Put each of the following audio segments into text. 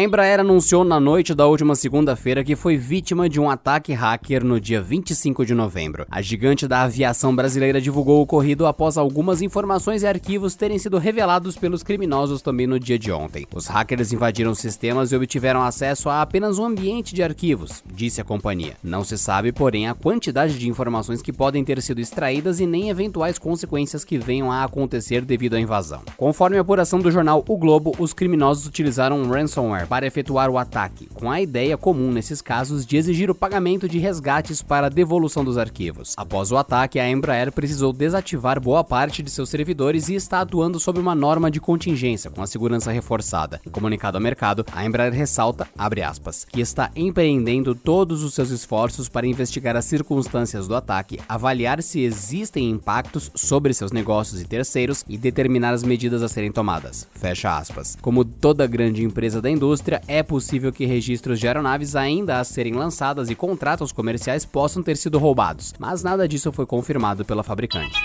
A Embraer anunciou na noite da última segunda-feira que foi vítima de um ataque hacker no dia 25 de novembro. A gigante da aviação brasileira divulgou o ocorrido após algumas informações e arquivos terem sido revelados pelos criminosos também no dia de ontem. Os hackers invadiram sistemas e obtiveram acesso a apenas um ambiente de arquivos, disse a companhia. Não se sabe, porém, a quantidade de informações que podem ter sido extraídas e nem eventuais consequências que venham a acontecer devido à invasão. Conforme a apuração do jornal O Globo, os criminosos utilizaram um ransomware para efetuar o ataque, com a ideia comum nesses casos de exigir o pagamento de resgates para a devolução dos arquivos. Após o ataque, a Embraer precisou desativar boa parte de seus servidores e está atuando sob uma norma de contingência com a segurança reforçada. Em comunicado ao mercado, a Embraer ressalta, aspas, que está empreendendo todos os seus esforços para investigar as circunstâncias do ataque, avaliar se existem impactos sobre seus negócios e terceiros e determinar as medidas a serem tomadas. Fecha aspas. Como toda grande empresa da indústria, indústria, é possível que registros de aeronaves ainda a serem lançadas e contratos comerciais possam ter sido roubados, mas nada disso foi confirmado pela fabricante.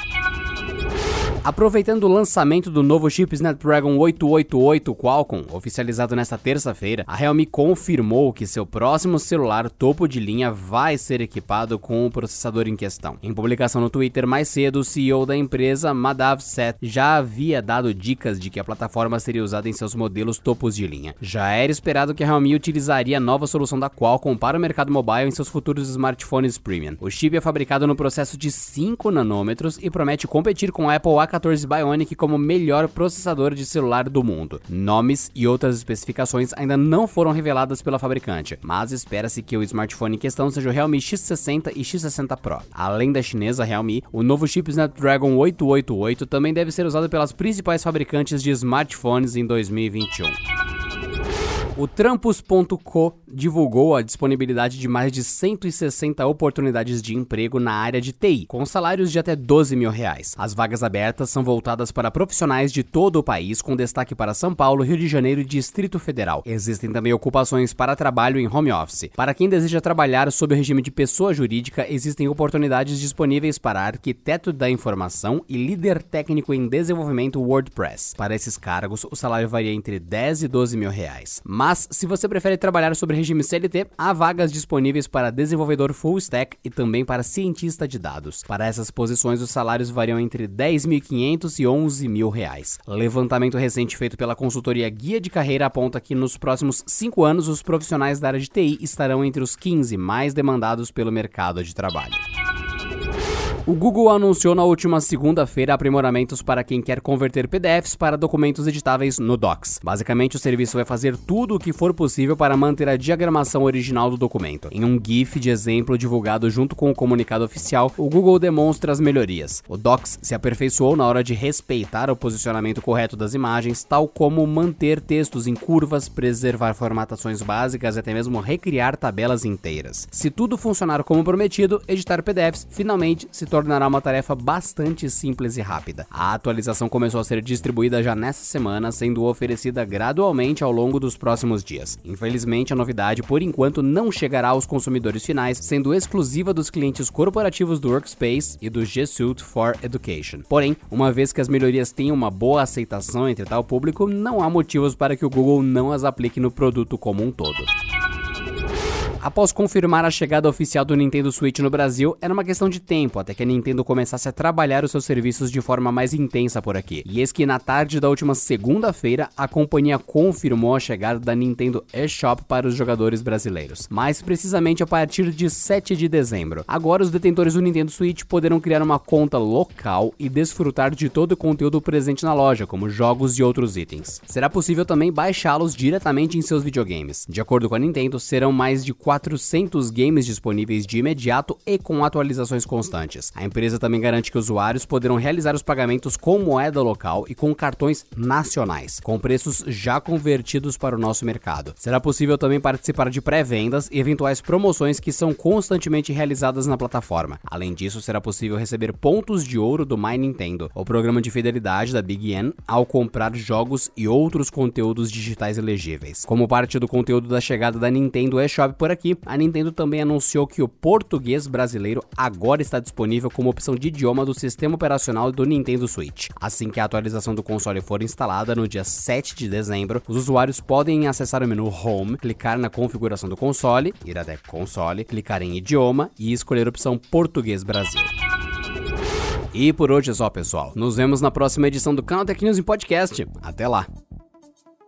Aproveitando o lançamento do novo chip Snapdragon 888 Qualcomm, oficializado nesta terça-feira, a Realme confirmou que seu próximo celular topo de linha vai ser equipado com o processador em questão. Em publicação no Twitter mais cedo, o CEO da empresa, Madhav Seth, já havia dado dicas de que a plataforma seria usada em seus modelos topos de linha. Já era esperado que a Realme utilizaria a nova solução da Qualcomm para o mercado mobile em seus futuros smartphones premium. O chip é fabricado no processo de 5 nanômetros e promete competir com a Apple A 14 Bionic como melhor processador de celular do mundo. Nomes e outras especificações ainda não foram reveladas pela fabricante, mas espera-se que o smartphone em questão seja o Realme X60 e X60 Pro. Além da chinesa Realme, o novo chip Snapdragon 888 também deve ser usado pelas principais fabricantes de smartphones em 2021. O Trampos.co divulgou a disponibilidade de mais de 160 oportunidades de emprego na área de TI, com salários de até 12 mil reais. As vagas abertas são voltadas para profissionais de todo o país, com destaque para São Paulo, Rio de Janeiro e Distrito Federal. Existem também ocupações para trabalho em home office. Para quem deseja trabalhar sob o regime de pessoa jurídica, existem oportunidades disponíveis para arquiteto da informação e líder técnico em desenvolvimento WordPress. Para esses cargos, o salário varia entre 10 e 12 mil reais. Mas, se você prefere trabalhar sobre regime CLT, há vagas disponíveis para desenvolvedor full stack e também para cientista de dados. Para essas posições, os salários variam entre 10.500 e 11 mil reais. Levantamento recente feito pela consultoria Guia de Carreira aponta que nos próximos 5 anos os profissionais da área de TI estarão entre os 15 mais demandados pelo mercado de trabalho. O Google anunciou na última segunda-feira aprimoramentos para quem quer converter PDFs para documentos editáveis no Docs. Basicamente, o serviço vai fazer tudo o que for possível para manter a diagramação original do documento. Em um GIF de exemplo divulgado junto com o comunicado oficial, o Google demonstra as melhorias. O Docs se aperfeiçoou na hora de respeitar o posicionamento correto das imagens, tal como manter textos em curvas, preservar formatações básicas e até mesmo recriar tabelas inteiras. Se tudo funcionar como prometido, editar PDFs finalmente se tornará uma tarefa bastante simples e rápida. A atualização começou a ser distribuída já nessa semana, sendo oferecida gradualmente ao longo dos próximos dias. Infelizmente, a novidade por enquanto não chegará aos consumidores finais, sendo exclusiva dos clientes corporativos do Workspace e do G Suite for Education. Porém, uma vez que as melhorias têm uma boa aceitação entre tal público, não há motivos para que o Google não as aplique no produto como um todo. Após confirmar a chegada oficial do Nintendo Switch no Brasil, era uma questão de tempo até que a Nintendo começasse a trabalhar os seus serviços de forma mais intensa por aqui. E eis que na tarde da última segunda-feira, a companhia confirmou a chegada da Nintendo eShop para os jogadores brasileiros, mais precisamente a partir de 7 de dezembro. Agora, os detentores do Nintendo Switch poderão criar uma conta local e desfrutar de todo o conteúdo presente na loja, como jogos e outros itens. Será possível também baixá-los diretamente em seus videogames. De acordo com a Nintendo, serão mais de 4 400 games disponíveis de imediato e com atualizações constantes. A empresa também garante que usuários poderão realizar os pagamentos com moeda local e com cartões nacionais, com preços já convertidos para o nosso mercado. Será possível também participar de pré-vendas e eventuais promoções que são constantemente realizadas na plataforma. Além disso, será possível receber pontos de ouro do My Nintendo, o programa de fidelidade da Big N, ao comprar jogos e outros conteúdos digitais elegíveis. Como parte do conteúdo da chegada da Nintendo eShop por aqui, a Nintendo também anunciou que o português brasileiro agora está disponível como opção de idioma do sistema operacional do Nintendo Switch. Assim que a atualização do console for instalada no dia 7 de dezembro, os usuários podem acessar o menu Home, clicar na configuração do console, ir até console, clicar em idioma e escolher a opção Português Brasil. E por hoje é só, pessoal. Nos vemos na próxima edição do Canal Tech News em podcast. Até lá!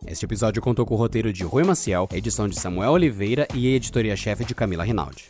Este episódio contou com o roteiro de Rui Maciel, edição de Samuel Oliveira e editoria-chefe de Camila Rinaldi.